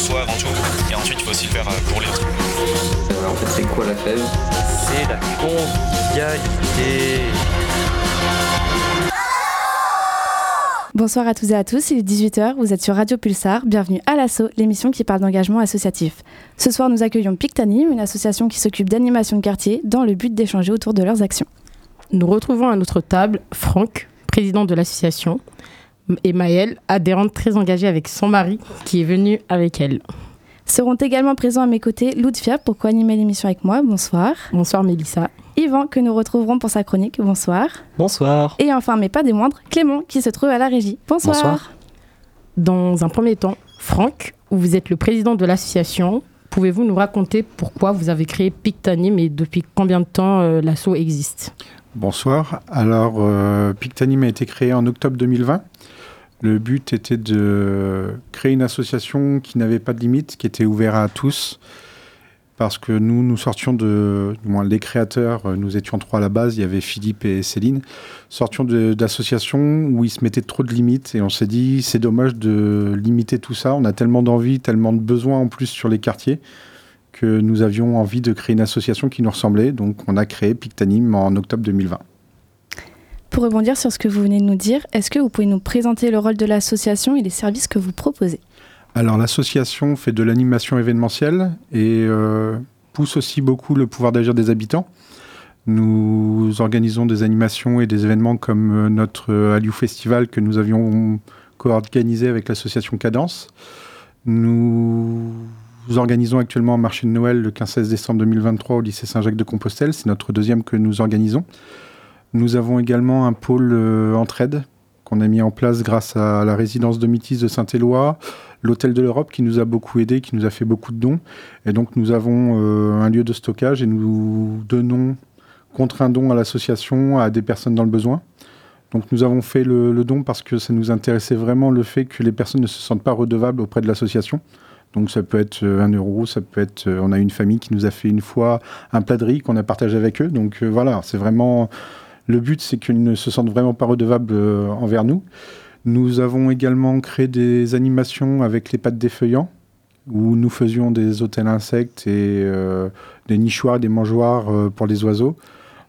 Soi avant tout, et ensuite il faut aussi le faire euh, pour les autres. en fait, c'est quoi la fève? C'est la convivialité. Bonsoir à tous et à tous, il est 18h, vous êtes sur Radio Pulsar, bienvenue à l'ASSO, l'émission qui parle d'engagement associatif. Ce soir, nous accueillons Pictanim, une association qui s'occupe d'animation de quartier dans le but d'échanger autour de leurs actions. Nous retrouvons à notre table Franck, président de l'association, et Maëlle, adhérente très engagée avec son mari, qui est venu avec elle. Seront également présents à mes côtés Loudfia pour co-animer l'émission avec moi? Bonsoir. Bonsoir Mélissa. Yvan, que nous retrouverons pour sa chronique. Bonsoir. Bonsoir. Et enfin, mais pas des moindres, Clément, qui se trouve à la régie. Bonsoir. Bonsoir. Dans un premier temps, Franck, vous êtes le président de l'association. Pouvez-vous nous raconter pourquoi vous avez créé Pictanim et depuis combien de temps euh, l'asso existe? Bonsoir. Alors, euh, Pictanim a été créé en octobre 2020. Le but était de créer une association qui n'avait pas de limite, qui était ouverte à tous. Parce que nous, nous sortions de. Du moins, les créateurs, euh, nous étions trois à la base, il y avait Philippe et Céline, sortions d'associations où ils se mettaient trop de limites. Et on s'est dit, c'est dommage de limiter tout ça. On a tellement d'envie, tellement de besoins en plus sur les quartiers que nous avions envie de créer une association qui nous ressemblait. Donc, on a créé Pictanim en octobre 2020. Pour rebondir sur ce que vous venez de nous dire, est-ce que vous pouvez nous présenter le rôle de l'association et les services que vous proposez? Alors l'association fait de l'animation événementielle et euh, pousse aussi beaucoup le pouvoir d'agir des habitants. Nous organisons des animations et des événements comme euh, notre euh, Festival que nous avions co-organisé avec l'association Cadence. Nous organisons actuellement un marché de Noël le 15-16 décembre 2023 au lycée Saint-Jacques-de-Compostelle. C'est notre deuxième que nous organisons. Nous avons également un pôle euh, entraide qu'on a mis en place grâce à la résidence de Métis de Saint-Éloi, l'Hôtel de l'Europe qui nous a beaucoup aidé, qui nous a fait beaucoup de dons. Et donc nous avons euh, un lieu de stockage et nous donnons contre un don à l'association à des personnes dans le besoin. Donc nous avons fait le, don parce que ça nous intéressait vraiment le fait que les personnes ne se sentent pas redevables auprès de l'association. Donc ça peut être euh, un euro, ça peut être... On a une famille qui nous a fait une fois un plat de riz qu'on a partagé avec eux. Donc voilà, c'est vraiment... Le but, c'est qu'ils ne se sentent vraiment pas redevables euh, envers nous. Nous avons également créé des animations avec les pattes défeuillants, où nous faisions des hôtels insectes et euh, des nichoirs, des mangeoires euh, pour les oiseaux.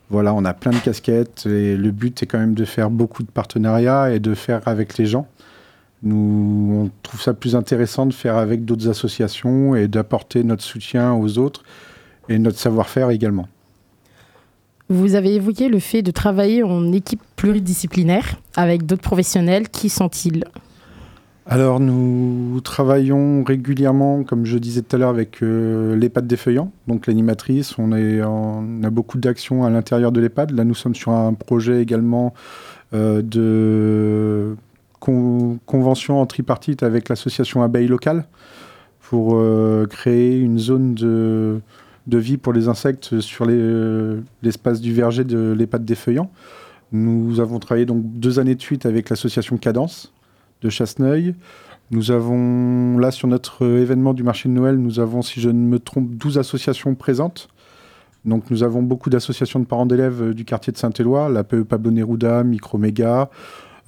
Voilà, on a plein de casquettes et le but est quand même de faire beaucoup de partenariats et de faire avec les gens. Nous, on trouve ça plus intéressant de faire avec d'autres associations et d'apporter notre soutien aux autres et notre savoir-faire également. Vous avez évoqué le fait de travailler en équipe pluridisciplinaire avec d'autres professionnels. Qui sont-ils? Alors, nous travaillons régulièrement, comme je disais tout à l'heure, avec euh, l'EHPAD défeuillant, donc l'animatrice. On, a beaucoup d'actions à l'intérieur de l'EHPAD. Là, nous sommes sur un projet également euh, de con- convention en tripartite avec l'association Abeille Locale pour euh, créer une zone de, de vie pour les insectes sur euh, l'espace du verger de l'EHPAD défeuillant. Nous avons travaillé donc deux années de suite avec l'association Cadence de Chasseneuil. Nous avons, là, sur notre euh, événement du marché de Noël, nous avons, si je ne me trompe, 12 associations présentes. Donc, nous avons beaucoup d'associations de parents d'élèves euh, du quartier de Saint-Éloi, l'APE Pablo Neruda, Microméga.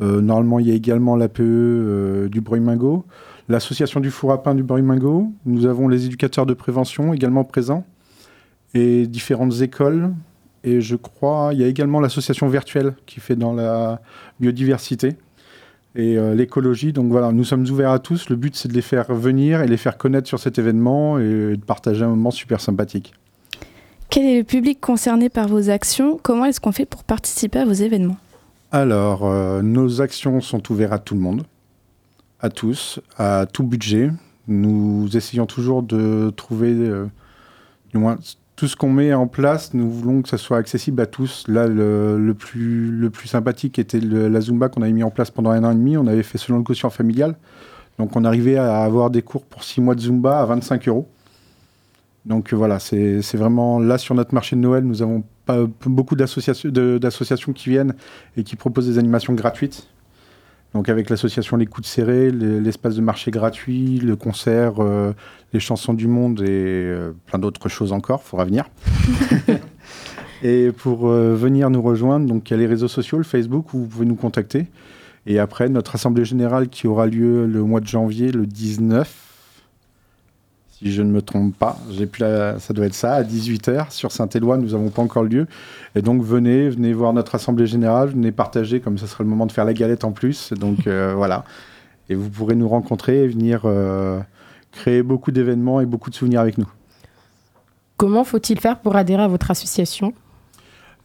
Euh, normalement, il y a également l'APE euh, du Bruy-Mingo, l'association du four à pain du Bruy-Mingo. Nous avons les éducateurs de prévention également présents et différentes écoles. Et je crois, il y a également l'association virtuelle qui fait dans la biodiversité et euh, l'écologie. Donc voilà, nous sommes ouverts à tous. Le but, c'est de les faire venir et les faire connaître sur cet événement et de partager un moment super sympathique. Quel est le public concerné par vos actions? Comment est-ce qu'on fait pour participer à vos événements? Alors, euh, nos actions sont ouvertes à tout le monde, à tous, à tout budget. Nous essayons toujours de trouver, euh, du moins, tout ce qu'on met en place, nous voulons que ça soit accessible à tous. Là, le, plus, sympathique était la Zumba qu'on avait mis en place pendant un an et demi. On avait fait selon le quotient familial. Donc, on arrivait à avoir des cours pour six mois de Zumba à 25 euros. Donc voilà, c'est vraiment là sur notre marché de Noël, nous avons beaucoup d'associations qui viennent et qui proposent des animations gratuites. Donc avec l'association Les Coups de Serré, l'espace de marché gratuit, le concert, euh, les chansons du monde et euh, plein d'autres choses encore, faudra venir. et pour euh, venir nous rejoindre, donc il y a les réseaux sociaux, le Facebook où vous pouvez nous contacter. Et après notre assemblée générale qui aura lieu le mois de janvier, le 19, si je ne me trompe pas. J'ai plus ça doit être ça, à 18h sur Saint-Éloi. Nous n'avons pas encore lieu. Et donc, venez, venez voir notre Assemblée Générale, venez partager, comme ce sera le moment de faire la galette en plus. Donc, euh, voilà. Et vous pourrez nous rencontrer et venir euh, créer beaucoup d'événements et beaucoup de souvenirs avec nous. Comment faut-il faire pour adhérer à votre association?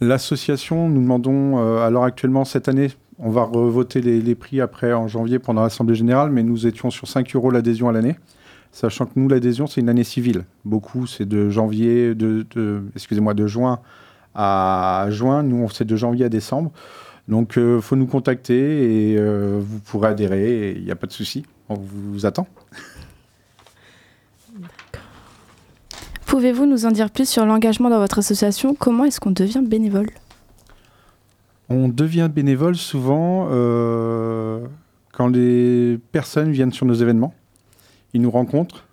L'association, nous demandons, euh, alors actuellement, cette année, on va revoter les, les prix après en janvier pendant l'Assemblée Générale, mais nous étions sur 5 euros l'adhésion à l'année sachant que nous, l'adhésion, c'est une année civile. Beaucoup, c'est de janvier, de, excusez-moi, de juin à juin. Nous, c'est de janvier à décembre. Donc, il euh, faut nous contacter et euh, vous pourrez adhérer. Il n'y a pas de souci. On vous attend. Pouvez-vous nous en dire plus sur l'engagement dans votre association? Comment est-ce qu'on devient bénévole? On devient bénévole souvent euh, quand les personnes viennent sur nos événements ils nous rencontrent,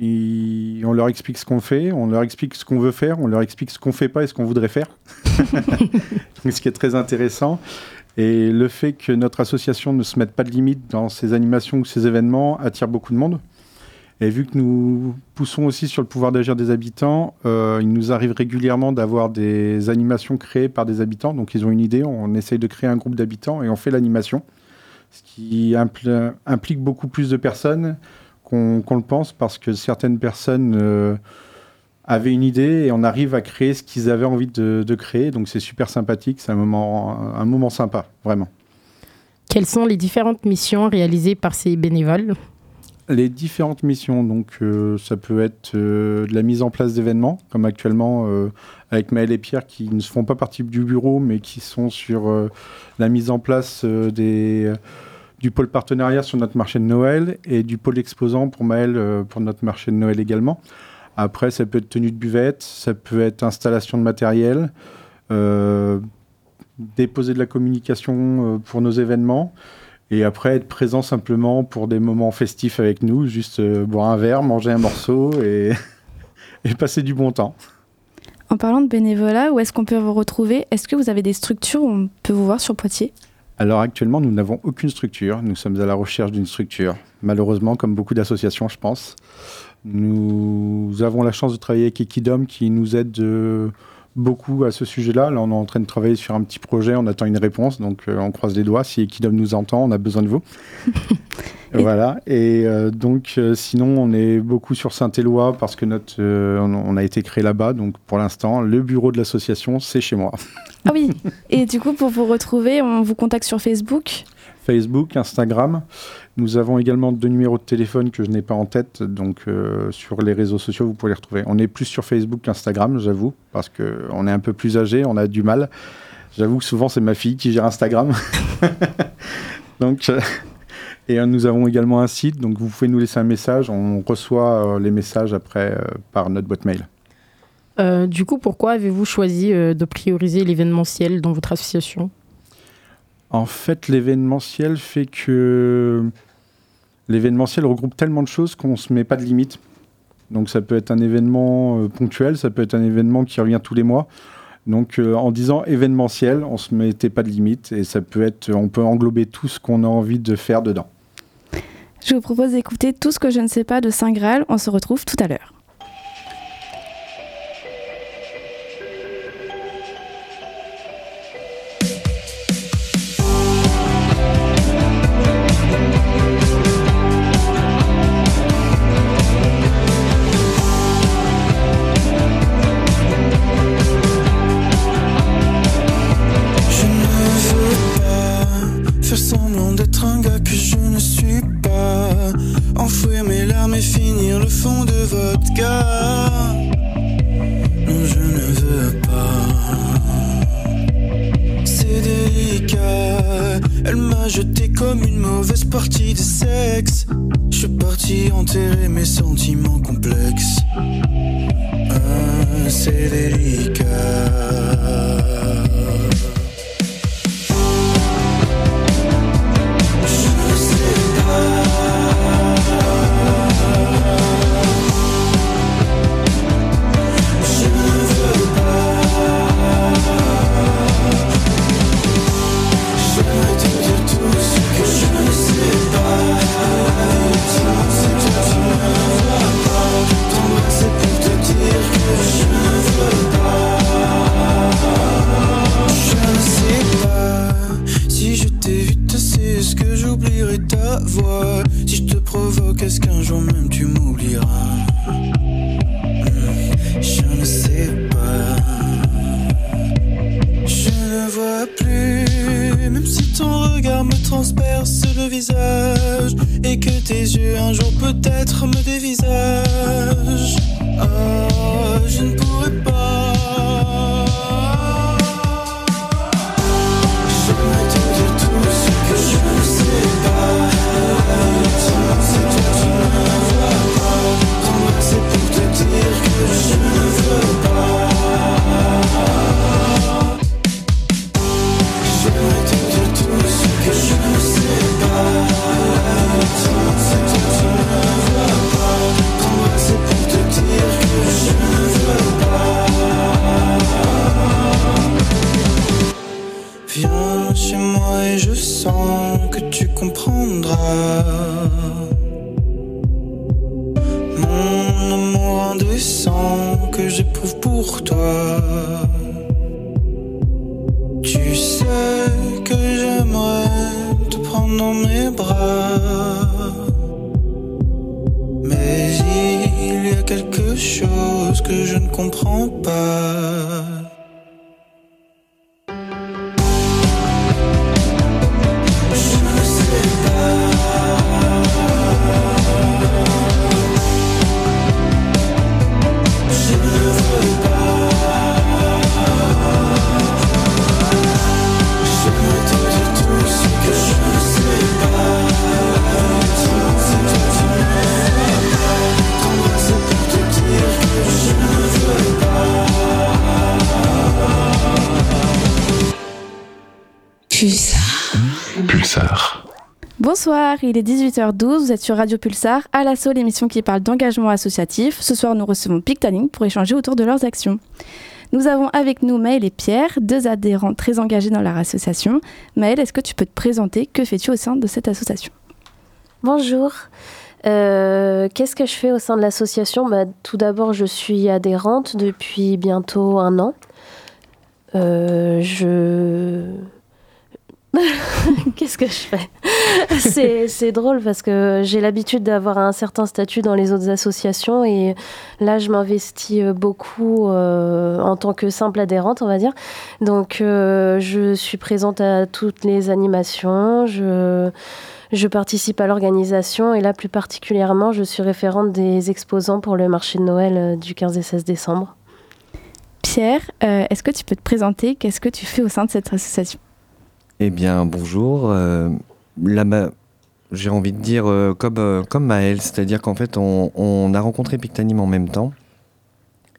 on leur explique ce qu'on fait, on leur explique ce qu'on veut faire, on leur explique ce qu'on fait pas et ce qu'on voudrait faire. ce qui est très intéressant. Et le fait que notre association ne se mette pas de limite dans ces animations ou ces événements attire beaucoup de monde. Et vu que nous poussons aussi sur le pouvoir d'agir des habitants, euh, il nous arrive régulièrement d'avoir des animations créées par des habitants. Donc ils ont une idée, on essaye de créer un groupe d'habitants et on fait l'animation. Ce qui implique beaucoup plus de personnes qu'on le pense parce que certaines personnes euh, avaient une idée et on arrive à créer ce qu'ils avaient envie de, créer. Donc c'est super sympathique, c'est un moment, un moment sympa, vraiment. Quelles sont les différentes missions réalisées par ces bénévoles? Les différentes missions, donc euh, ça peut être euh, de la mise en place d'événements, comme actuellement avec Maël et Pierre qui ne font pas partie du bureau, mais qui sont sur la mise en place des du pôle partenariat sur notre marché de Noël et du pôle exposant pour Maël euh, pour notre marché de Noël également. Après, ça peut être tenue de buvette, ça peut être installation de matériel, euh, déposer de la communication euh, pour nos événements. Et après, être présent simplement pour des moments festifs avec nous, juste boire un verre, manger un morceau et, et passer du bon temps. En parlant de bénévolat, où est-ce qu'on peut vous retrouver? Est-ce que vous avez des structures où on peut vous voir sur Poitiers? Alors actuellement, nous n'avons aucune structure. Nous sommes à la recherche d'une structure. Malheureusement, comme beaucoup d'associations, je pense. Nous avons la chance de travailler avec Equidom qui nous aide euh, beaucoup à ce sujet-là. Là, on est en train de travailler sur un petit projet. On attend une réponse. Donc, euh, on croise les doigts. Si Equidom nous entend, on a besoin de vous. voilà. Et euh, donc, sinon, on est beaucoup sur Saint-Éloi parce que notre, on a été créé là-bas. Donc, pour l'instant, le bureau de l'association, c'est chez moi. Ah oui. Et du coup, pour vous retrouver, on vous contacte sur Facebook? Facebook, Instagram. Nous avons également deux numéros de téléphone que je n'ai pas en tête, donc euh, sur les réseaux sociaux, vous pouvez les retrouver. On est plus sur Facebook qu'Instagram, j'avoue, parce qu'on est un peu plus âgé, on a du mal. J'avoue que souvent, c'est ma fille qui gère Instagram. donc, euh, et euh, nous avons également un site, donc vous pouvez nous laisser un message. On reçoit les messages après par notre boîte mail. Euh, du coup, pourquoi avez-vous choisi euh, de prioriser l'événementiel dans votre association? En fait, l'événementiel fait que l'événementiel regroupe tellement de choses qu'on ne se met pas de limite. Donc ça peut être un événement euh, ponctuel, ça peut être un événement qui revient tous les mois. Donc en disant événementiel, on ne se mettait pas de limite et ça peut être, on peut englober tout ce qu'on a envie de faire dedans. Je vous propose d'écouter tout ce que je ne sais pas de Saint Graal. On se retrouve tout à l'heure. Je ne veux pas. C'est délicat. Elle m'a jeté comme une mauvaise partie de sexe. Je suis parti enterrer mes sentiments complets. Il est 18h12, vous êtes sur Radio Pulsar, à l'assaut, l'émission qui parle d'engagement associatif. Ce soir, nous recevons Pictaning pour échanger autour de leurs actions. Nous avons avec nous Maëlle et Pierre, deux adhérents très engagés dans leur association. Maëlle, est-ce que tu peux te présenter? Que fais-tu au sein de cette association? Bonjour. Euh, Qu'est-ce que je fais au sein de l'association? Bah, Tout d'abord, je suis adhérente depuis bientôt un an. Euh, je... Qu'est-ce que je fais? C'est- drôle parce que j'ai l'habitude d'avoir un certain statut dans les autres associations et là, je m'investis euh, beaucoup euh, en tant que simple adhérente, on va dire. Donc, euh, je suis présente à toutes les animations. Je... Participe à l'organisation et là plus particulièrement, je suis référente des exposants pour le marché de Noël du 15 et 16 décembre. Pierre, est-ce que tu peux te présenter? Qu'est-ce que tu fais au sein de cette association? Eh bien, bonjour. Euh, là, ma- j'ai envie de dire euh, comme, euh, comme Maël, c'est-à-dire qu'en fait, on, a rencontré Pictanim en même temps.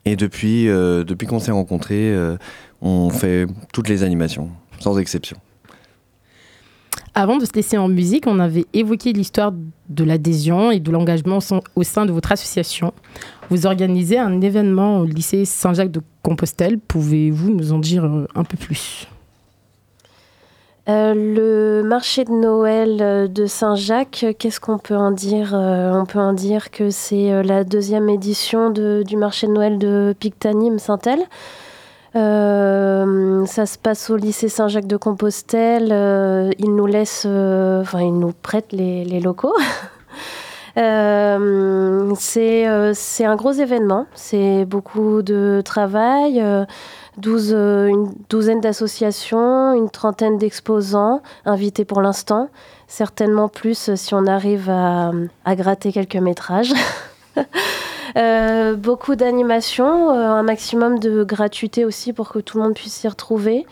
Et depuis, euh, depuis qu'on s'est rencontrés, on fait toutes les animations, sans exception. Avant de se laisser en musique, on avait évoqué l'histoire de l'adhésion et de l'engagement au sein- de votre association. Vous organisez un événement au lycée Saint-Jacques de Compostelle. Pouvez-vous nous en dire un peu plus? Euh, le marché de Noël euh, de Saint-Jacques, euh, qu'est-ce qu'on peut en dire On peut en dire que c'est la deuxième édition du marché de Noël de Pictanim Saint-El. Euh, ça se passe au lycée Saint-Jacques de Compostelle. Euh, ils nous laissent, enfin, nous prêtent les locaux. Euh, c'est euh, c'est un gros événement, c'est beaucoup de travail, euh, 12, une douzaine d'associations, une trentaine d'exposants invités pour l'instant, certainement plus si on arrive à, gratter quelques métrages. Beaucoup d'animation, euh, un maximum de gratuité aussi pour que tout le monde puisse s'y retrouver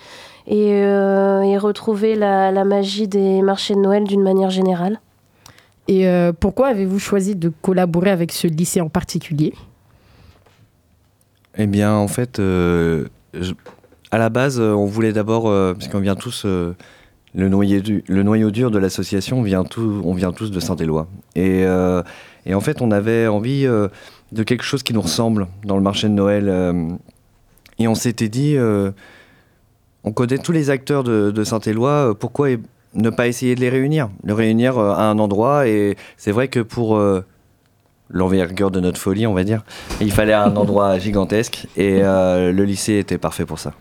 et, et retrouver la magie des marchés de Noël d'une manière générale. Et euh, pourquoi avez-vous choisi de collaborer avec ce lycée en particulier? Eh bien, en fait, euh, à la base, euh, on voulait d'abord, euh, parce qu'on vient tous, le, noyau du- le noyau dur de l'association, vient tout, on vient tous de Saint-Éloi. Et, et en fait, on avait envie de quelque chose qui nous ressemble dans le marché de Noël. et on s'était dit, on connaît tous les acteurs de, Saint-Éloi, pourquoi e- ne pas essayer de les réunir Les réunir euh, à un endroit. Et c'est vrai que pour euh, l'envergure de notre folie, on va dire, il fallait un endroit gigantesque. Et euh, le lycée était parfait pour ça.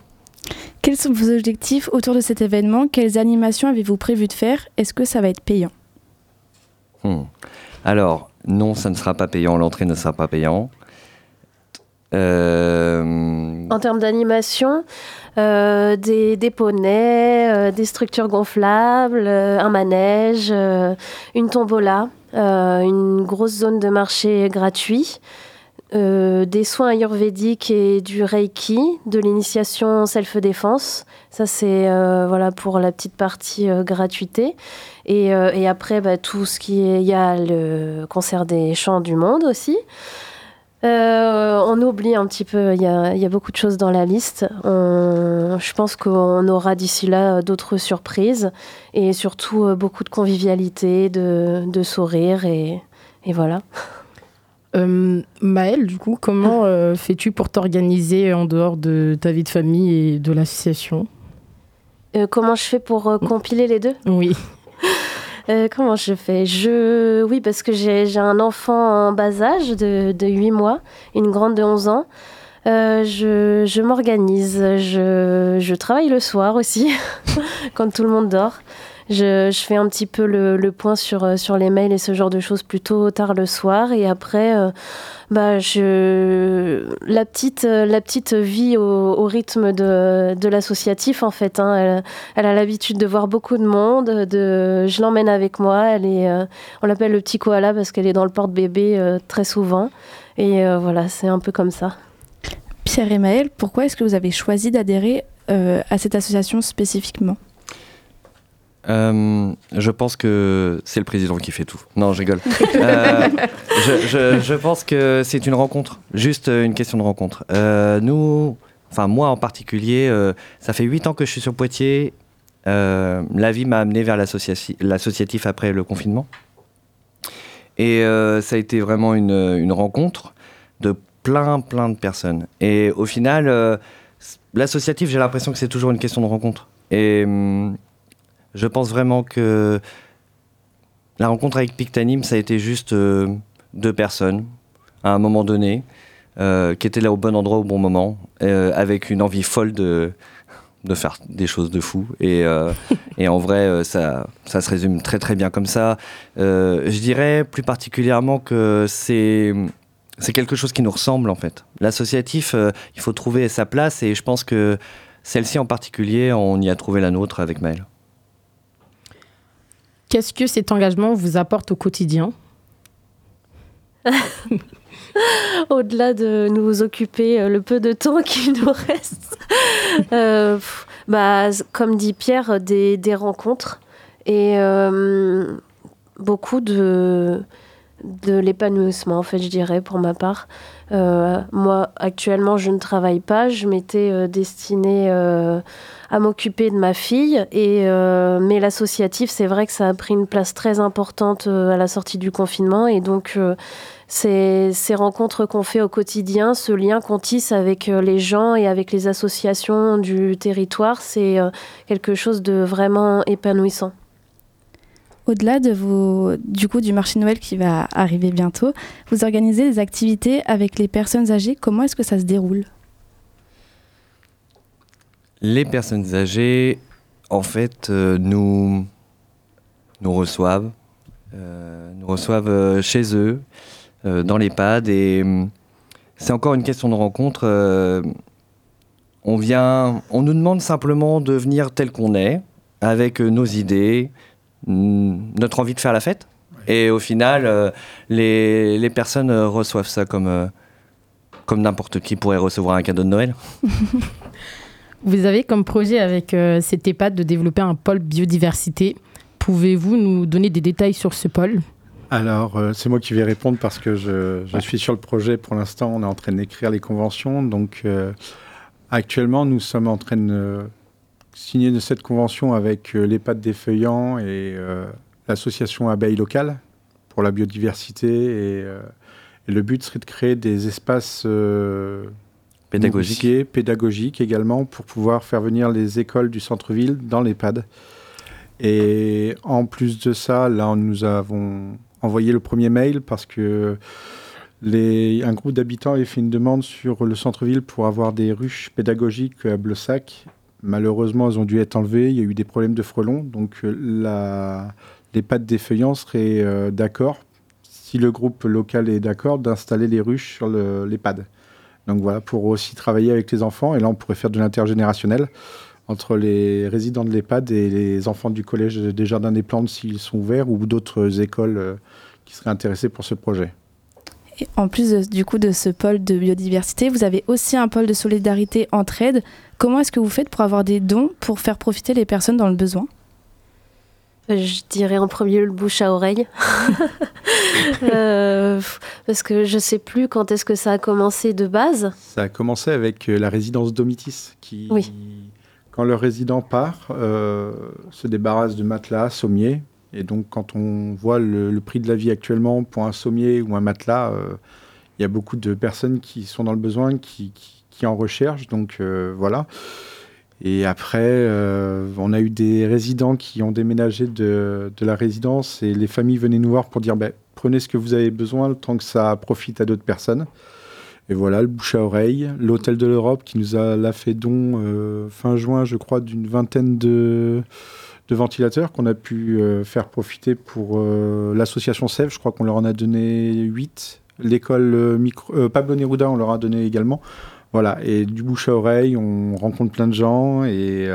Quels sont vos objectifs autour de cet événement? Quelles animations avez-vous prévu de faire? Est-ce que ça va être payant? Hmm. Alors, non, ça ne sera pas payant. L'entrée ne sera pas payant. Euh, En termes d'animation, euh, des, des poneys, euh, des structures gonflables, un manège, une tombola, une grosse zone de marché gratuit, des soins ayurvédiques et du reiki, de l'initiation self-défense. Ça, c'est voilà, pour la petite partie gratuité. Et, et après, bah, tout ce qui est. Il y a le concert des chants du monde aussi. Euh, on oublie un petit peu, il y a, il y a beaucoup de choses dans la liste. On- je pense qu'on aura d'ici là d'autres surprises et surtout euh, beaucoup de convivialité, de, de sourires et, et voilà. Euh, Maëlle, du coup, comment euh, fais-tu pour t'organiser en dehors de ta vie de famille et de l'association? Comment je fais pour compiler les deux? Oui. Euh, comment je fais? Je... Oui, parce que j'ai un enfant en bas âge de, de 8 mois, une grande de 11 ans. Euh, je je m'organise, je, je travaille le soir aussi, quand tout le monde dort. Je, fais un petit peu le, point sur, euh, sur les mails et ce genre de choses plutôt tard le soir. Et après, euh, bah, je... la, petite, euh, la petite vie au, rythme de, de l'associatif, en fait. hein. Elle, elle a l'habitude de voir beaucoup de monde. De... Je l'emmène avec moi. Elle est, on l'appelle le petit koala parce qu'elle est dans le porte-bébé très souvent. Et voilà, c'est un peu comme ça. Pierre et Maël, pourquoi est-ce que vous avez choisi d'adhérer à cette association spécifiquement? Euh, je pense que c'est le président qui fait tout. Non, je rigole. Euh, je, pense que c'est une rencontre, juste une question de rencontre. Euh, nous, enfin moi en particulier, ça fait huit ans que je suis sur Poitiers. La vie m'a amené vers l'associati- l'associatif après le confinement. Et ça a été vraiment une, une rencontre de plein, plein de personnes. Et au final, l'associatif, j'ai l'impression que c'est toujours une question de rencontre. Et hum, je pense vraiment que la rencontre avec Pictanim, ça a été juste euh, deux personnes, à un moment donné, euh, qui étaient là au bon endroit au bon moment, euh, avec une envie folle de, faire des choses de fou. Et, en vrai, ça, se résume très très bien comme ça. Je dirais plus particulièrement que c'est... C'est quelque chose qui nous ressemble en fait. L'associatif, il faut trouver sa place et je pense que celle-ci en particulier, on y a trouvé la nôtre avec Maëlle. Qu'est-ce que cet engagement vous apporte au quotidien Au-delà de nous occuper euh, le peu de temps qu'il nous reste, euh, bah, comme dit Pierre, des, des rencontres et euh, beaucoup de, de l'épanouissement, en fait, je dirais, pour ma part. Moi, actuellement, je ne travaille pas. Je m'étais destinée à m'occuper de ma fille. Et, euh, mais l'associatif, c'est vrai que ça a pris une place très importante euh, à la sortie du confinement. Et donc, euh, ces, ces rencontres qu'on fait au quotidien, ce lien qu'on tisse avec les gens et avec les associations du territoire, c'est quelque chose de vraiment épanouissant. Au-delà du coup, du marché Noël qui va arriver bientôt, vous organisez des activités avec les personnes âgées. Comment est-ce que ça se déroule? Les personnes âgées, en fait, euh, nous, nous reçoivent, euh, nous reçoivent euh, chez eux, euh, dans l'EHPAD, et hum, c'est encore une question de rencontre. on vient, on nous demande simplement de venir tel qu'on est, avec nos idées, hum, notre envie de faire la fête. Et au final, les, les, personnes reçoivent ça comme, comme n'importe qui pourrait recevoir un cadeau de Noël. Vous avez comme projet avec cet EHPAD de développer un pôle biodiversité. Pouvez-vous nous donner des détails sur ce pôle? Alors, euh, c'est moi qui vais répondre parce que je, suis sur le projet pour l'instant. On est en train d'écrire les conventions. Donc, euh, actuellement, nous sommes en train de signer cette convention avec euh, l'EHPAD des Feuillants et l'association Abeille Locale pour la biodiversité. Et, le but serait de créer des espaces pédagogiques également pour pouvoir faire venir les écoles du centre-ville dans l'EHPAD. Et en plus de ça, là, nous avons envoyé le premier mail parce que un groupe d'habitants avait fait une demande sur le centre-ville pour avoir des ruches pédagogiques à Blessac. Malheureusement, elles ont dû être enlevées. Il y a eu des problèmes de frelons. Donc, euh, les pattes des feuillants seraient euh, d'accord, si le groupe local est d'accord, d'installer les ruches sur l'EHPAD. Donc voilà, pour aussi travailler avec les enfants. Et là, on pourrait faire de l'intergénérationnel entre les résidents de l'EHPAD et les enfants du collège des Jardins des Plantes s'ils sont ouverts ou d'autres écoles euh, qui seraient intéressées pour ce projet. Et en plus du coup de ce pôle de biodiversité, vous avez aussi un pôle de solidarité entraide. Comment est-ce que vous faites pour avoir des dons pour faire profiter les personnes dans le besoin? Je dirais en premier le bouche à oreille. Euh, parce que je sais plus quand est-ce que ça a commencé de base. Ça a commencé avec euh, la résidence Domitis qui, oui quand le résident part, euh, se débarrasse de matelas, sommiers. Et donc, quand on voit le, prix de la vie actuellement pour un sommier ou un matelas, euh, il y a beaucoup de personnes qui sont dans le besoin, qui, en recherchent. Donc, voilà. Et après, on a eu des résidents qui ont déménagé de, la résidence et les familles venaient nous voir pour dire ben, prenez ce que vous avez besoin, tant que ça profite à d'autres personnes. Et voilà, le bouche à oreille, l'Hôtel de l'Europe qui nous a fait don euh, fin juin, je crois, d'une vingtaine de, ventilateurs qu'on a pu euh, faire profiter pour euh, l'association Sèvres. Je crois qu'on leur en a donné 8. L'école Pablo Neruda, on leur a donné également. Voilà, et du bouche à oreille, on rencontre plein de gens et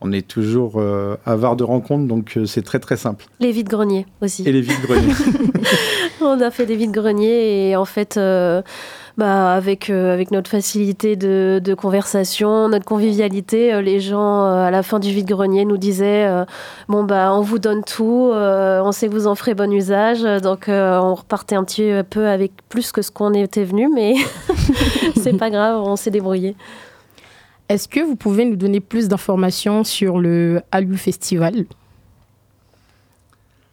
on est toujours avare de rencontres, donc c'est très très simple. Les vides-greniers aussi. Et les vides-greniers. on a fait des vides-greniers et en fait bah, avec, euh, avec notre facilité de, de, conversation, notre convivialité, euh, les gens euh, à la fin du vide-grenier nous disaient Bon, bah, on vous donne tout, on sait que vous en ferez bon usage. Donc, on repartait un petit peu avec plus que ce qu'on était venu, mais c'est pas grave, on s'est débrouillé. Est-ce que vous pouvez nous donner plus d'informations sur le Alu Festival?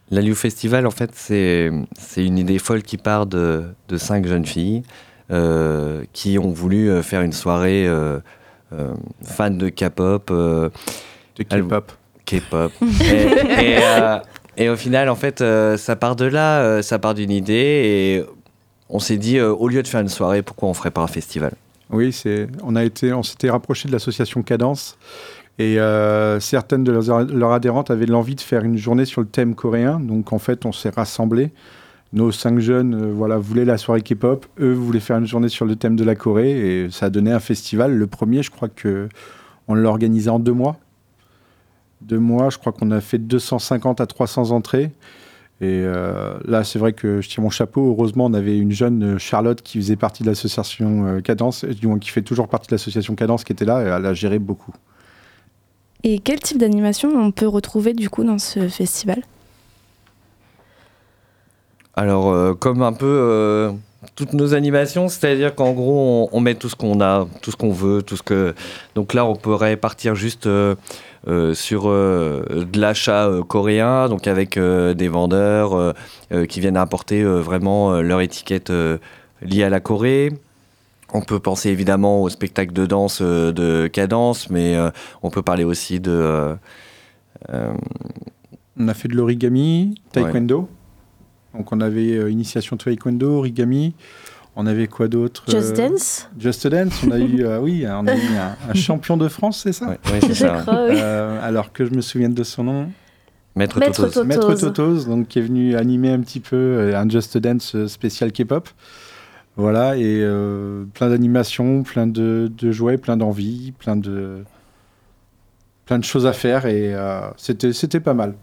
L'Aliou Festival, en fait, c'est une idée folle qui part de, de cinq jeunes filles euh, qui ont voulu euh, faire une soirée euh, fan de K-pop. de K-pop. K-pop. et, et, au final, en fait, ça part de là, ça part d'une idée et on s'est dit, au lieu de faire une soirée, pourquoi on ferait pas un festival? Oui, c'est, on a été, on s'était rapproché de l'association Cadence et certaines de leurs, leurs, adhérentes avaient l'envie de faire une journée sur le thème coréen. Donc en fait, on s'est rassemblés nos cinq jeunes euh, voilà, voulaient la soirée K-pop, eux voulaient faire une journée sur le thème de la Corée, et ça a donné un festival. Le premier, je crois que on l'a organisé en deux mois. Deux mois, je crois qu'on a fait 250 à 300 entrées. Et euh, là, c'est vrai que je tire mon chapeau. Heureusement, on avait une jeune euh, Charlotte qui faisait partie de l'association Cadence, du moins qui fait toujours partie de l'association Cadence, qui était là, et elle a géré beaucoup. Et quel type d'animation on peut retrouver du coup dans ce festival? Alors, euh, comme un peu euh, toutes nos animations, c'est-à-dire qu'en gros, on, met tout ce qu'on a, tout ce qu'on veut, tout ce que. Donc là, on pourrait partir juste euh, sur de l'achat coréen, donc avec des vendeurs qui viennent apporter vraiment leur étiquette liée à la Corée. On peut penser évidemment au spectacle de danse de cadence, mais on peut parler aussi de. on a fait de l'origami, taekwondo. Donc on avait euh, initiation taekwondo, origami. On avait quoi d'autre Just euh, Dance. Just Dance. On a eu, euh, oui, on a eu un, champion de France, c'est ça Oui, c'est ça. alors que je me souvienne de son nom. Maître, Totos. Maître Totos, donc qui est venu animer un petit peu un Just Dance spécial K-pop. Voilà, et plein d'animations, plein de, de, jouets, plein d'envies, plein de, plein de choses à faire, et c'était, c'était pas mal.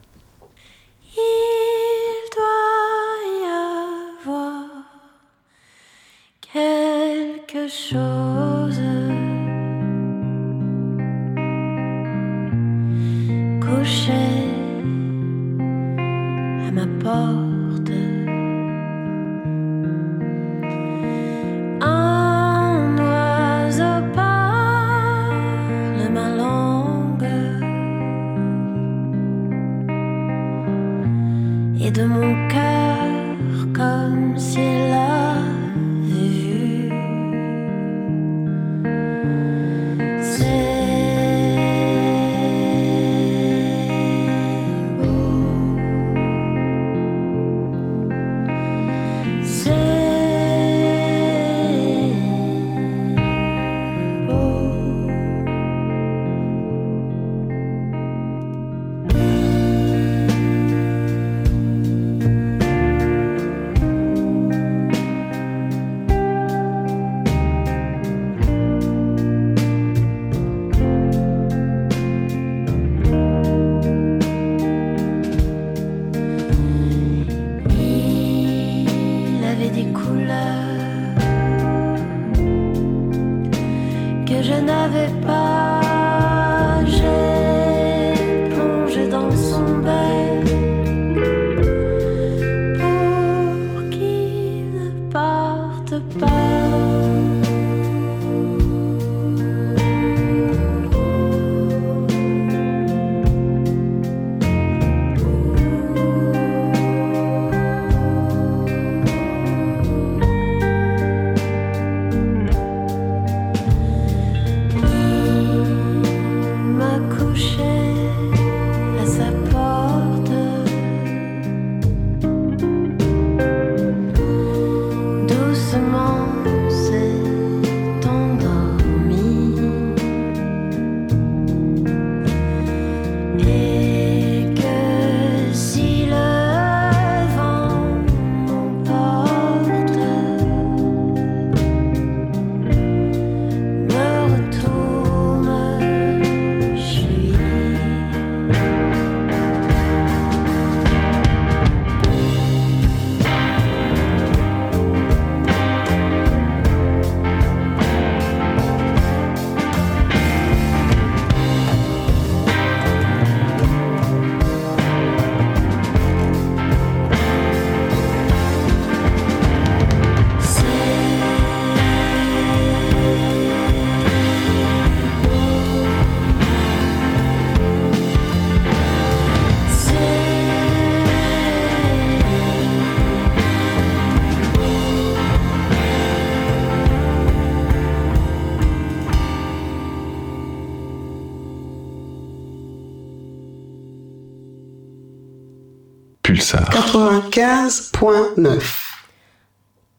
95.9.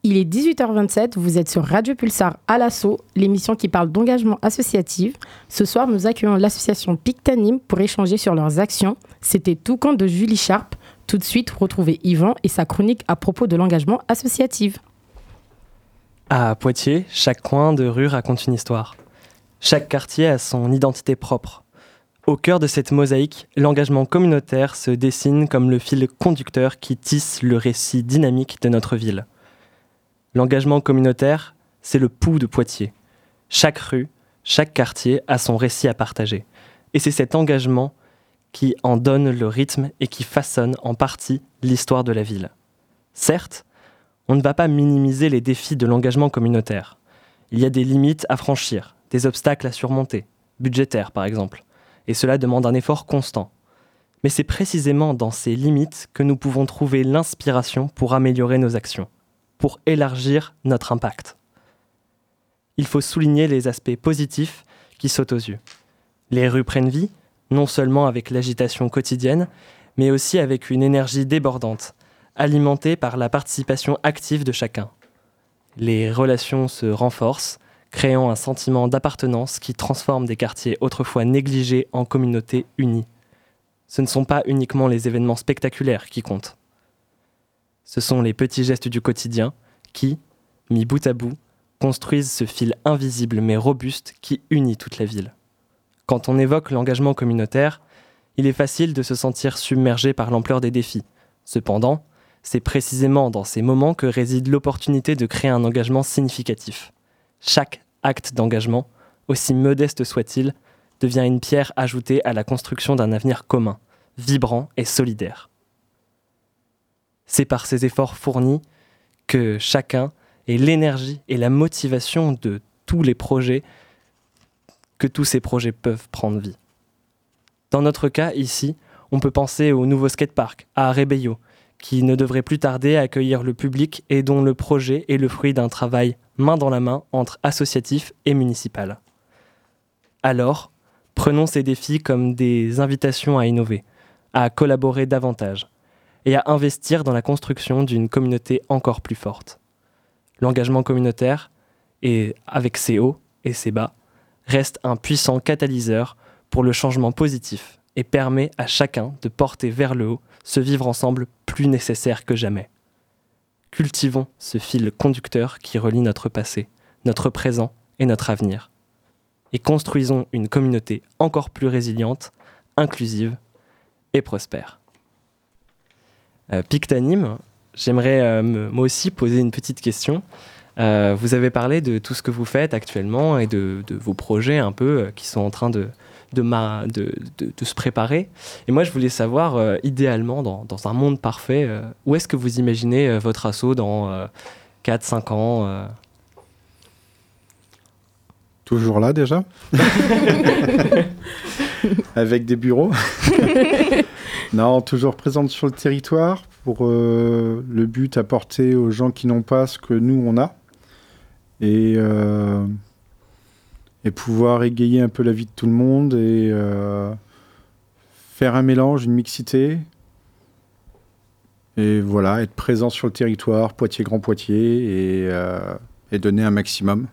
Il est 18h27, vous êtes sur Radio Pulsar à l'assaut, l'émission qui parle d'engagement associatif. Ce soir, nous accueillons l'association Pictanim pour échanger sur leurs actions. C'était tout camp de Julie Sharp. Tout de suite, retrouvez Yvan et sa chronique à propos de l'engagement associatif. À Poitiers, chaque coin de rue raconte une histoire. Chaque quartier a son identité propre. Au cœur de cette mosaïque, l'engagement communautaire se dessine comme le fil conducteur qui tisse le récit dynamique de notre ville. L'engagement communautaire, c'est le pouls de Poitiers. Chaque rue, chaque quartier a son récit à partager. Et c'est cet engagement qui en donne le rythme et qui façonne en partie l'histoire de la ville. Certes, on ne va pas minimiser les défis de l'engagement communautaire. Il y a des limites à franchir, des obstacles à surmonter, budgétaires par exemple, et cela demande un effort constant. Mais c'est précisément dans ces limites que nous pouvons trouver l'inspiration pour améliorer nos actions, pour élargir notre impact. Il faut souligner les aspects positifs qui sautent aux yeux. Les rues prennent vie, non seulement avec l'agitation quotidienne, mais aussi avec une énergie débordante, alimentée par la participation active de chacun. Les relations se renforcent, créant un sentiment d'appartenance qui transforme des quartiers autrefois négligés en communautés unies. Ce ne sont pas uniquement les événements spectaculaires qui comptent. Ce sont les petits gestes du quotidien qui, mis bout à bout, construisent ce fil invisible mais robuste qui unit toute la ville. Quand on évoque l'engagement communautaire, il est facile de se sentir submergé par l'ampleur des défis. Cependant, c'est précisément dans ces moments que réside l'opportunité de créer un engagement significatif. Chaque acte d'engagement, aussi modeste soit-il, devient une pierre ajoutée à la construction d'un avenir commun, vibrant et solidaire. C'est par ces efforts fournis que chacun ait l'énergie et la motivation de tous les projets, que tous ces projets peuvent prendre vie. Dans notre cas, ici, on peut penser au nouveau skatepark, à Rebello, qui ne devrait plus tarder à accueillir le public et dont le projet est le fruit d'un travail main dans la main entre associatif et municipal. Alors, prenons ces défis comme des invitations à innover, à collaborer davantage et à investir dans la construction d'une communauté encore plus forte. L'engagement communautaire, et avec ses hauts et ses bas, reste un puissant catalyseur pour le changement positif et permet à chacun de porter vers le haut ce vivre ensemble plus nécessaire que jamais. Cultivons ce fil conducteur qui relie notre passé, notre présent et notre avenir. Et construisons une communauté encore plus résiliente, inclusive et prospère. Euh, Pictanime, j'aimerais euh, moi aussi poser une petite question. Euh, vous avez parlé de tout ce que vous faites actuellement et de, de vos projets un peu euh, qui sont en train de, de, ma- de- de- de se préparer. Et moi, je voulais savoir, euh, idéalement, dans, dans un monde parfait, euh, où est-ce que vous imaginez euh, votre assaut dans 4-5 ans euh Toujours là déjà Avec des bureaux Non, toujours présente sur le territoire pour euh, le but apporter aux gens qui n'ont pas ce que nous on a et, euh, et pouvoir égayer un peu la vie de tout le monde et euh, faire un mélange, une mixité et voilà, être présent sur le territoire, Poitiers, Grand Poitiers et, euh, et donner un maximum.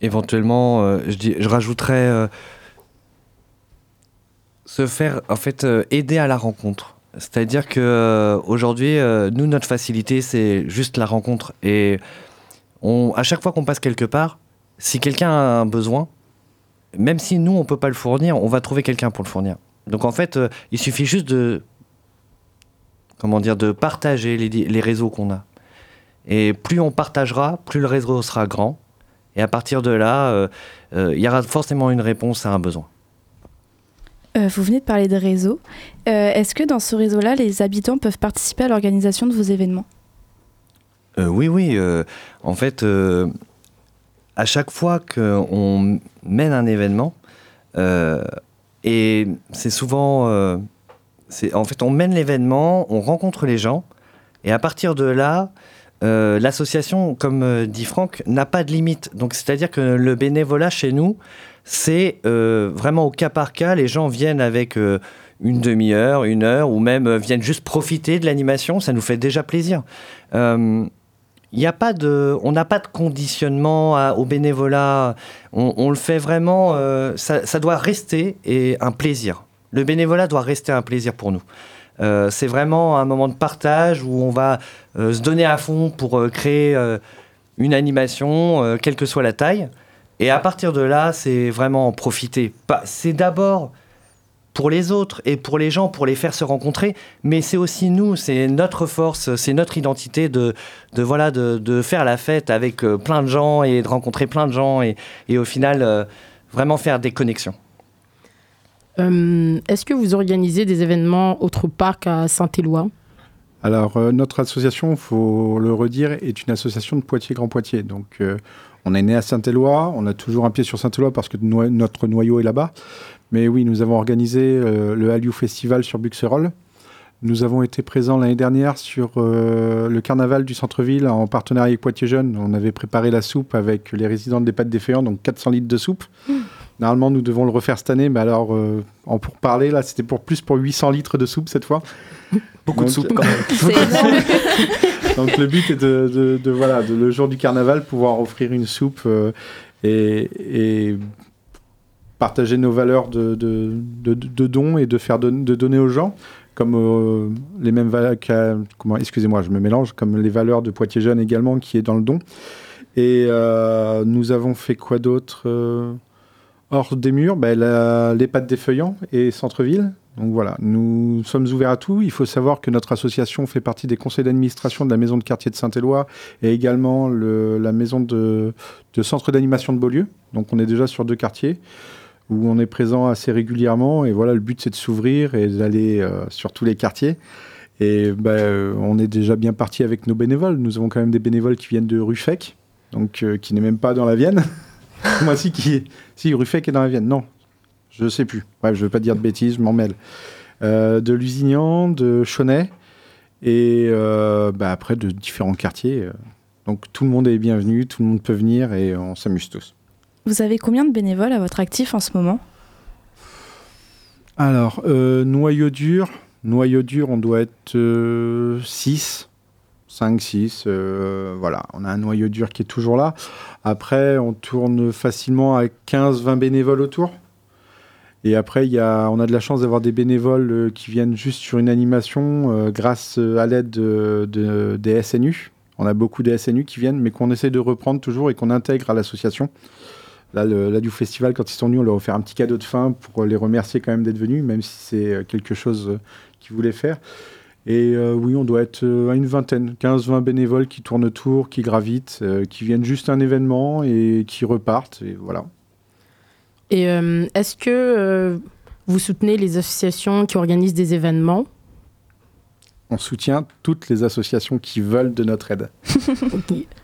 Éventuellement, euh, je, dis, je rajouterais se faire, en fait, aider à la rencontre. C'est-à-dire que aujourd'hui, nous, notre facilité, c'est juste la rencontre. Et on, à chaque fois qu'on passe quelque part, si quelqu'un a un besoin, même si nous, on peut pas le fournir, on va trouver quelqu'un pour le fournir. Donc en fait, euh, il suffit juste de, comment dire, de partager les, les réseaux qu'on a. Et plus on partagera, plus le réseau sera grand. Et à partir de là, euh, euh, il y aura forcément une réponse à un besoin. Euh, vous venez de parler de réseau. Euh, Est-ce que dans ce réseau-là, les habitants peuvent participer à l'organisation de vos événements? Euh, oui, oui. euh, en fait, euh, à chaque fois qu'on mène un événement, euh, et c'est souvent. euh, en fait, on mène l'événement, on rencontre les gens, et à partir de là, euh, l'association, comme dit Franck, n'a pas de limite. Donc, c'est-à-dire que le bénévolat chez nous, c'est vraiment au cas par cas. Les gens viennent avec une demi-heure, une heure, ou même viennent juste profiter de l'animation. Ça nous fait déjà plaisir. Il y a pas de, on n'a pas de conditionnement au bénévolat. On, le fait vraiment. euh, ça, doit rester et un plaisir. Le bénévolat doit rester un plaisir pour nous. Euh, c'est vraiment un moment de partage où on va euh, se donner à fond pour créer une animation, quelle que soit la taille. Et à partir de là, c'est vraiment en profiter. C'est d'abord pour les autres et pour les gens, pour les faire se rencontrer, mais c'est aussi nous, c'est notre force, c'est notre identité de, de, voilà, de, de faire la fête avec euh, plein de gens et de rencontrer plein de gens et, et au final, euh, vraiment faire des connexions. Euh, Est-ce que vous organisez des événements autre part qu'à Saint-Éloi? Alors, euh, notre association, il faut le redire, est une association de Poitiers-Grand Poitiers. Donc, euh, on est né à Saint-Éloi, on a toujours un pied sur Saint-Éloi parce que no- notre noyau est là-bas. Mais oui, nous avons organisé euh, le Hallyu Festival sur Buxerolles. Nous avons été présents l'année dernière sur euh, le carnaval du centre-ville en partenariat avec Poitiers Jeunes. On avait préparé la soupe avec les résidents des pâtes déféants, donc 400 litres de soupe. Normalement, nous devons le refaire cette année, mais alors, euh, en pour parler, là, c'était pour plus pour 800 litres de soupe cette fois. Beaucoup de soupe, quand même. Donc le but est de, de- de, voilà, de, le jour du carnaval, pouvoir offrir une soupe euh, et, et partager nos valeurs de, de, de, dons et de faire don- de donner aux gens, comme euh, les mêmes valeurs, excusez-moi, je me mélange, comme les valeurs de Poitiers Jeunes également, qui est dans le don. Et euh, nous avons fait quoi d'autre euh, Hors des murs, la- les pâtes des feuillants et centre-ville. Donc voilà, nous sommes ouverts à tout. Il faut savoir que notre association fait partie des conseils d'administration de la maison de quartier de Saint-Éloi et également le- la maison de, de centre d'animation de Beaulieu. Donc on est déjà sur deux quartiers où on est présent assez régulièrement. Et voilà, le but c'est de s'ouvrir et d'aller euh, sur tous les quartiers. Et ben, euh, on est déjà bien parti avec nos bénévoles. Nous avons quand même des bénévoles qui viennent de Ruffec, donc euh, qui n'est même pas dans la Vienne. Moi, si, qui, si, Ruffec est dans la Vienne. Non, je sais plus. Bref, je ne veux pas dire de bêtises, je m'en mêle. De Lusignan, de Chaunet, et bah, après de différents quartiers. Donc tout le monde est bienvenu, tout le monde peut venir et on s'amuse tous. Vous avez combien de bénévoles à votre actif en ce moment? Alors, euh, noyau dur, noyau dur, on doit être 6, 5, 6. voilà, on a un noyau dur qui est toujours là. Après, on tourne facilement à 15-20 bénévoles autour. Et après, on a de la chance d'avoir des bénévoles euh, qui viennent juste sur une animation euh, grâce à l'aide de, de- des SNU. On a beaucoup des SNU qui viennent, mais qu'on essaie de reprendre toujours et qu'on intègre à l'association. Là, du festival, quand ils sont venus, on leur a offert un petit cadeau de fin pour les remercier quand même d'être venus, même si c'est euh, quelque chose euh, qu'ils voulaient faire. Et euh, oui, on doit être euh, à une vingtaine, 15-20 bénévoles qui tournent autour, qui gravitent, euh, qui viennent juste à un événement et qui repartent. Et voilà. Et euh, est-ce que euh, vous soutenez les associations qui organisent des événements? On soutient toutes les associations qui veulent de notre aide.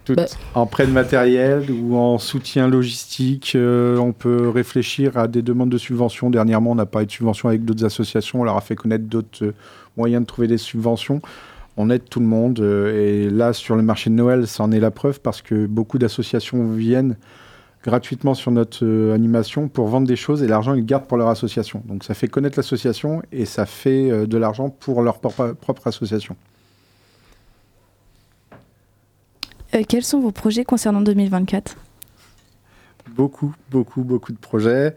Toutes. Bah. En prêt de matériel ou en soutien logistique, euh, on peut réfléchir à des demandes de subventions. Dernièrement, on a parlé de subventions avec d'autres associations. On leur a fait connaître d'autres euh, moyens de trouver des subventions. On aide tout le monde. euh, et là, sur le marché de Noël, ça en est la preuve parce que beaucoup d'associations viennent gratuitement sur notre euh, animation pour vendre des choses et l'argent, ils le gardent pour leur association. Donc ça fait connaître l'association et ça fait euh, de l'argent pour leur propre- propre association. Euh, Quels sont vos projets concernant 2024 Beaucoup, beaucoup, beaucoup de projets.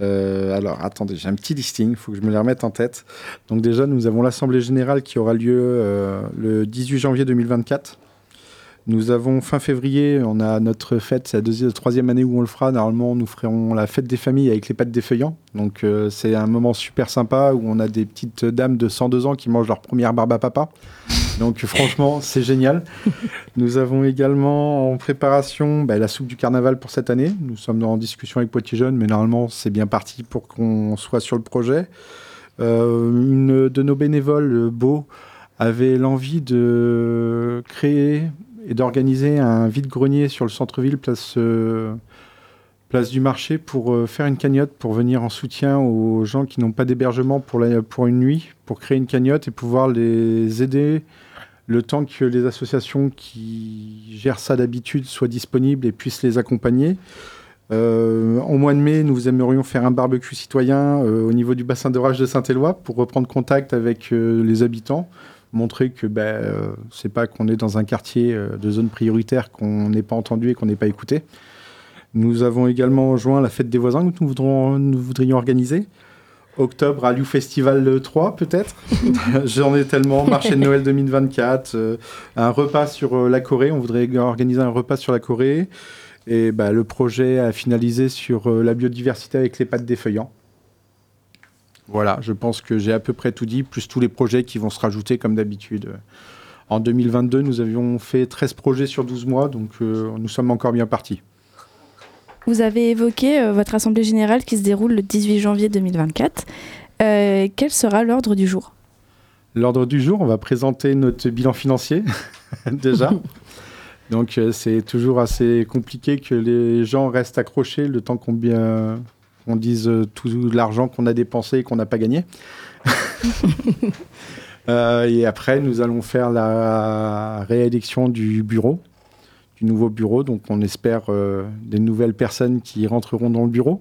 Alors, attendez, j'ai un petit listing, il faut que je me les remette en tête. Donc déjà, nous avons l'Assemblée Générale qui aura lieu le 18 janvier 2024. Nous avons fin février, on a notre fête, c'est la deuxième, troisième année où on le fera. Normalement, nous ferons la fête des familles avec les pâtes des feuillants. Donc euh, c'est un moment super sympa où on a des petites dames de 102 ans qui mangent leur première barbe à papa. Donc franchement, c'est génial. Nous avons également en préparation bah, la soupe du carnaval pour cette année. Nous sommes en discussion avec Poitiers Jeunes, mais normalement c'est bien parti pour qu'on soit sur le projet. Euh, une de nos bénévoles, Beau, avait l'envie de créer et d'organiser un vide-grenier sur le centre-ville, place, euh, place du marché, pour euh, faire une cagnotte, pour venir en soutien aux gens qui n'ont pas d'hébergement pour, pour une nuit, pour créer une cagnotte et pouvoir les aider le temps que les associations qui gèrent ça d'habitude soient disponibles et puissent les accompagner. Euh, au mois de mai, nous aimerions faire un barbecue citoyen au niveau du bassin d'orage de Saint-Éloi pour reprendre contact avec les habitants, montrer que ben, c'est pas qu'on est dans un quartier euh, de zone prioritaire qu'on n'est pas entendu et qu'on n'est pas écouté. Nous avons également joint la fête des voisins que nous, nous voudrions organiser. Octobre à Festival 3, peut-être. J'en ai tellement. Marché de Noël 2024. euh, un repas sur la Corée. On voudrait organiser un repas sur la Corée. Et bah, le projet à finaliser sur la biodiversité avec les pâtes des feuillants. Voilà, je pense que j'ai à peu près tout dit, plus tous les projets qui vont se rajouter comme d'habitude. En 2022, nous avions fait 13 projets sur 12 mois, donc euh, nous sommes encore bien partis. Vous avez évoqué euh, votre assemblée générale qui se déroule le 18 janvier 2024. Euh, quel sera l'ordre du jour? L'ordre du jour, on va présenter notre bilan financier, déjà. Donc c'est toujours assez compliqué que les gens restent accrochés le temps qu'on bien qu'on dise euh, tout l'argent qu'on a dépensé et qu'on n'a pas gagné. Euh, et après, nous allons faire la réélection du bureau, du nouveau bureau. Donc on espère euh, des nouvelles personnes qui rentreront dans le bureau.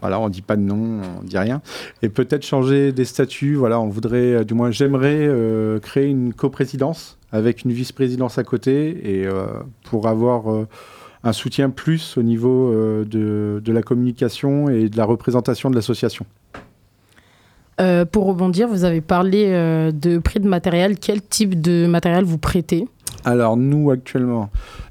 Voilà, on dit pas de nom, on dit rien. Et peut-être changer des statuts. Voilà, on voudrait, du moins, j'aimerais euh, créer une coprésidence avec une vice-présidence à côté et pour avoir un soutien plus au niveau euh, de, de la communication et de la représentation de l'association. Euh, Pour rebondir, vous avez parlé euh, de prix de matériel. Quel type de matériel vous prêtez? Alors nous actuellement,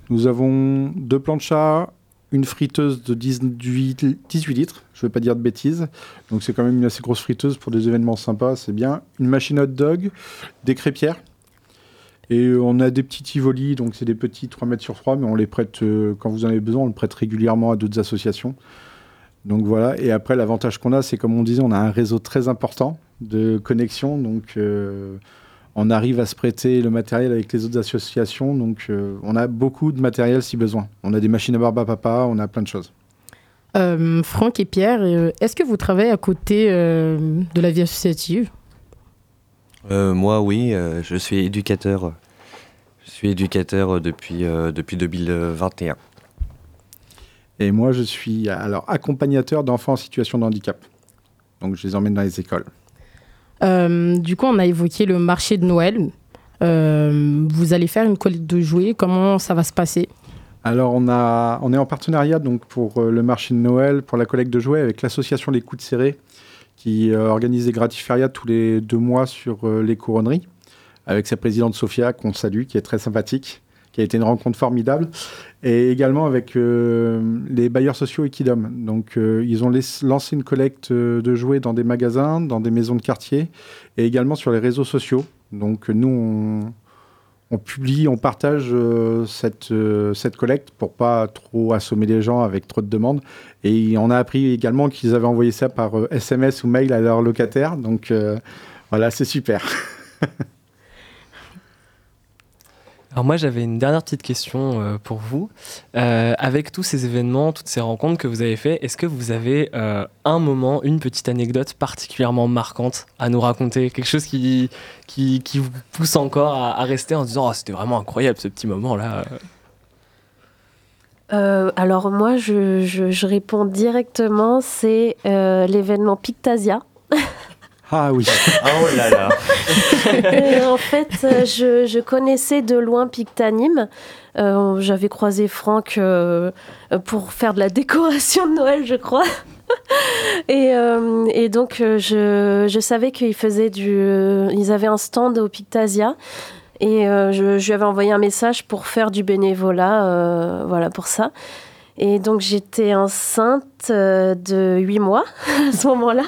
nous avons deux planchas, une friteuse de 18, 18 litres, je ne veux pas dire de bêtises. Donc c'est quand même une assez grosse friteuse pour des événements sympas, c'est bien. Une machine hot dog, des crêpières. Et on a des petits Tivoli, donc c'est des petits 3 mètres sur 3, mais on les prête, euh, quand vous en avez besoin, on le prête régulièrement à d'autres associations. Donc voilà, et après l'avantage qu'on a, c'est comme on disait, on a un réseau très important de connexion, donc euh, on arrive à se prêter le matériel avec les autres associations, donc euh, on a beaucoup de matériel si besoin. On a des machines à barbe à papa, on a plein de choses. Euh, Franck et Pierre, euh, est-ce que vous travaillez à côté euh, de la vie associative? Euh, moi, oui, euh, je suis éducateur. Je suis éducateur depuis, euh, depuis 2021. Et moi, je suis alors accompagnateur d'enfants en situation de handicap. Donc je les emmène dans les écoles. Euh, Du coup, on a évoqué le marché de Noël. Euh, vous allez faire une collecte de jouets. Comment ça va se passer? Alors, on, a, on est en partenariat donc, pour euh, le marché de Noël, pour la collecte de jouets, avec l'association Les Coups de Serrés, qui euh, organise des gratifériats tous les deux mois sur euh, les couronneries, avec sa présidente Sophia, qu'on salue, qui est très sympathique, qui a été une rencontre formidable, et également avec euh, les bailleurs sociaux Equidom. Donc, euh, ils ont lancé une collecte euh, de jouets dans des magasins, dans des maisons de quartier, et également sur les réseaux sociaux. Donc, nous, on, publie, on partage cette, collecte pour pas trop assommer les gens avec trop de demandes. Et on a appris également qu'ils avaient envoyé ça par SMS ou mail à leurs locataires. Donc voilà, c'est super. Alors moi j'avais une dernière petite question euh, pour vous. Euh, avec tous ces événements, toutes ces rencontres que vous avez fait, est-ce que vous avez euh, un moment, une petite anecdote particulièrement marquante à nous raconter? Quelque chose qui, qui, vous pousse encore à, rester en disant oh, c'était vraiment incroyable ce petit moment-là alors moi, je, je- réponds directement, c'est l'événement Pictasia. Ah oui. oh là là. Et en fait, euh, je, je connaissais de loin Pictanime. Euh, J'avais croisé Franck euh, pour faire de la décoration de Noël, je crois. Et, euh, et donc, euh, je, je savais qu'ils faisaient du. euh, ils avaient un stand au Pictasia. Et euh, je, je lui avais envoyé un message pour faire du bénévolat, euh, voilà, pour ça. Et donc, j'étais enceinte euh, de 8 mois à ce moment-là.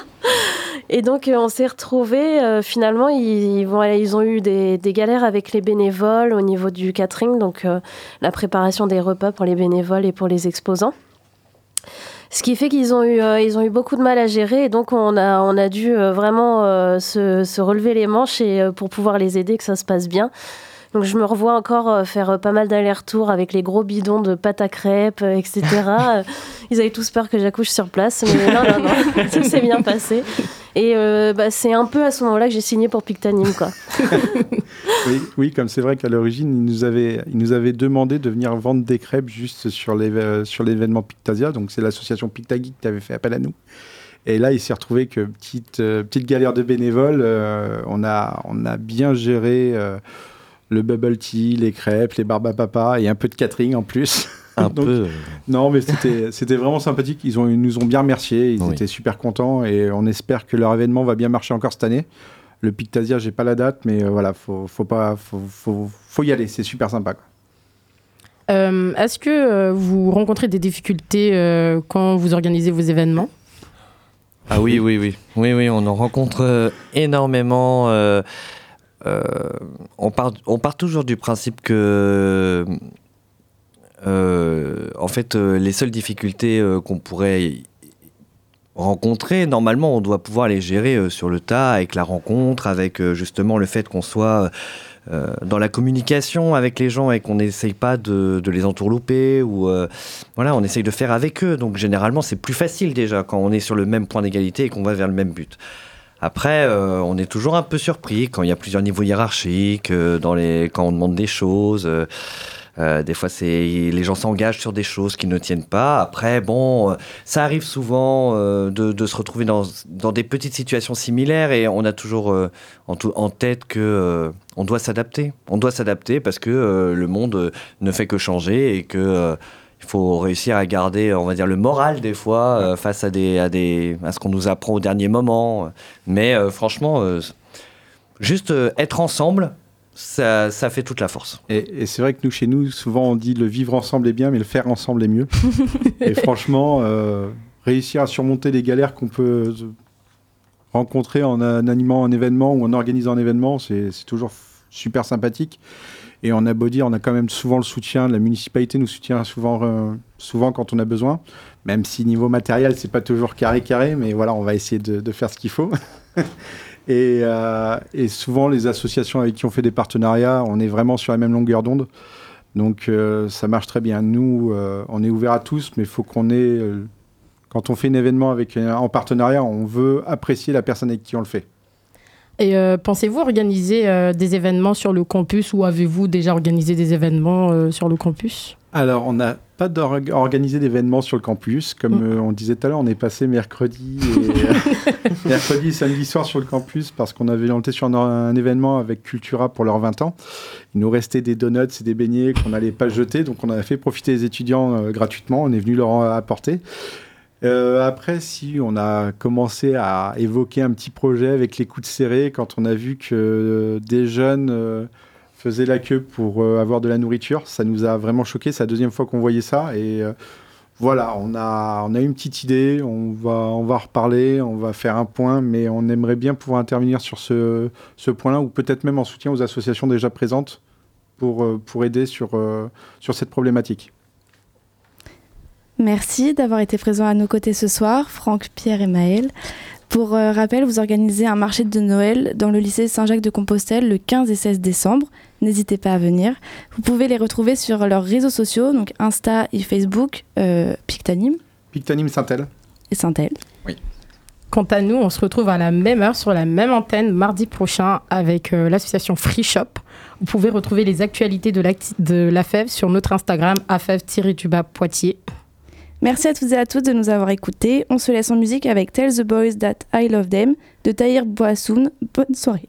Et donc, euh, on s'est retrouvés. euh, finalement, ils, ont eu des, galères avec les bénévoles au niveau du catering, donc la préparation des repas pour les bénévoles et pour les exposants. Ce qui fait qu'ils ont, eu, ont eu beaucoup de mal à gérer et donc on a, on a dû vraiment se, se relever les manches et, pour pouvoir les aider, que ça se passe bien. Donc je me revois encore euh, faire euh, pas mal d'allers-retours avec les gros bidons de pâte à crêpes, euh, etc. Ils avaient tous peur que j'accouche sur place, mais non, non, non, tout s'est bien passé. Et euh, bah, c'est un peu à ce moment-là que j'ai signé pour Pictanim, quoi. oui, oui, comme c'est vrai qu'à l'origine, ils nous avaient, ils nous avaient demandé de venir vendre des crêpes juste sur euh, l'événement Pictasia. Donc c'est l'association Pictageek qui avait fait appel à nous. Et là, il s'est retrouvé que petite, euh, petite galère de bénévoles, euh, on, a, on a bien géré euh, le bubble tea, les crêpes, les barbes à papa et un peu de catering en plus. Un Donc, peu. Non, mais c'était c'était vraiment sympathique. Ils, ont, ils nous ont bien remerciés. Ils Oui. étaient super contents et on espère que leur événement va bien marcher encore cette année. Le Pictasia, j'ai pas la date, mais euh, voilà, faut, faut pas, faut, faut, faut y aller. C'est super sympa. quoi. Euh, Est-ce que euh, vous rencontrez des difficultés euh, quand vous organisez vos événements? Ah oui, oui, oui. Oui, oui, on en rencontre euh, énormément. Euh, on, part, toujours du principe que, euh, en fait, euh, les seules difficultés qu'on pourrait rencontrer, normalement, on doit pouvoir les gérer sur le tas, avec la rencontre, avec justement le fait qu'on soit dans la communication avec les gens et qu'on n'essaye pas de, de les entourlouper ou voilà, on essaye de faire avec eux. Donc généralement, c'est plus facile déjà quand on est sur le même point d'égalité et qu'on va vers le même but. Après, euh, on est toujours un peu surpris quand il y a plusieurs niveaux hiérarchiques, euh, dans quand on demande des choses. euh, des fois, les gens s'engagent sur des choses qui ne tiennent pas. Après, bon, ça arrive souvent de, se retrouver dans, des petites situations similaires et on a toujours en, tête que euh, on doit s'adapter. On doit s'adapter parce que le monde ne fait que changer et que il faut réussir à garder, on va dire, le moral des fois euh, face à des, à des, à ce qu'on nous apprend au dernier moment. Mais euh, franchement, euh, juste euh, être ensemble ça, ça fait toute la force. Et, et c'est vrai que nous, chez nous, souvent on dit le vivre ensemble est bien, mais le faire ensemble est mieux. et franchement, euh, réussir à surmonter les galères qu'on peut rencontrer en animant un événement ou en organisant un événement, c'est c'est toujours super sympathique. Et on a beau dire, on a quand même souvent le soutien, la municipalité nous soutient souvent, euh, souvent quand on a besoin, même si niveau matériel, c'est pas toujours carré carré, mais voilà, on va essayer de, faire ce qu'il faut. et, euh, et souvent, les associations avec qui on fait des partenariats, on est vraiment sur la même longueur d'onde. Donc euh, ça marche très bien. Nous, on est ouvert à tous, mais il faut qu'on ait... quand on fait un événement avec, en partenariat, on veut apprécier la personne avec qui on le fait. Et euh, pensez-vous organiser euh, des événements sur le campus ou avez-vous déjà organisé des événements euh, sur le campus? Alors, on n'a pas organisé d'événements sur le campus. Comme euh, on disait tout à l'heure, on est passé mercredi et, mercredi et samedi soir sur le campus parce qu'on avait était sur un, un événement avec Cultura pour leurs 20 ans. Il nous restait des donuts et des beignets qu'on n'allait pas jeter, donc on a fait profiter les étudiants gratuitement. On est venu leur apporter. Euh, après, si on a commencé à évoquer un petit projet avec les coudes serrés, quand on a vu que euh, des jeunes euh, faisaient la queue pour euh, avoir de la nourriture, ça nous a vraiment choqué. C'est la deuxième fois qu'on voyait ça. Et voilà, on a, on a une petite idée, on va, on va reparler, on va faire un point, mais on aimerait bien pouvoir intervenir sur ce, ce point-là, ou peut-être même en soutien aux associations déjà présentes pour, pour aider sur, sur cette problématique. Merci d'avoir été présents à nos côtés ce soir, Franck, Pierre et Maël. Pour euh, rappel, vous organisez un marché de Noël dans le lycée Saint-Jacques-de-Compostelle le 15 et 16 décembre. N'hésitez pas à venir. Vous pouvez les retrouver sur leurs réseaux sociaux, donc Insta et Facebook, euh, Pictanim Pictanim Saint-El. et Saint-El. Quant à nous, on se retrouve à la même heure sur la même antenne mardi prochain avec euh, l'association Free Shop. Vous pouvez retrouver les actualités de, de la FEV sur notre Instagram, afev-du-bas Poitiers. Merci à toutes et à tous de nous avoir écoutés. On se laisse en musique avec Tell the Boys That I Love Them de Tahir Boissoun. Bonne soirée.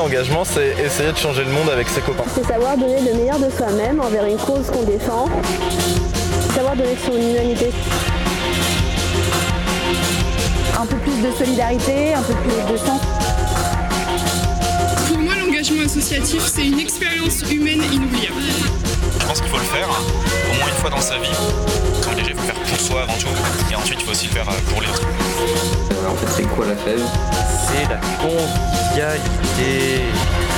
L'engagement, c'est essayer de changer le monde avec ses copains. C'est savoir donner le meilleur de soi-même envers une cause qu'on défend. Savoir donner son humanité. Un peu plus de solidarité, un peu plus de sens. Pour moi, l'engagement associatif, c'est une expérience humaine inoubliable. Je pense qu'il faut le faire au moins une fois dans sa vie. Comme il faut le faire pour soi avant tout. Et ensuite, il faut aussi le faire euh, pour les autres. En fait, c'est quoi la fève? C'est la convivialité.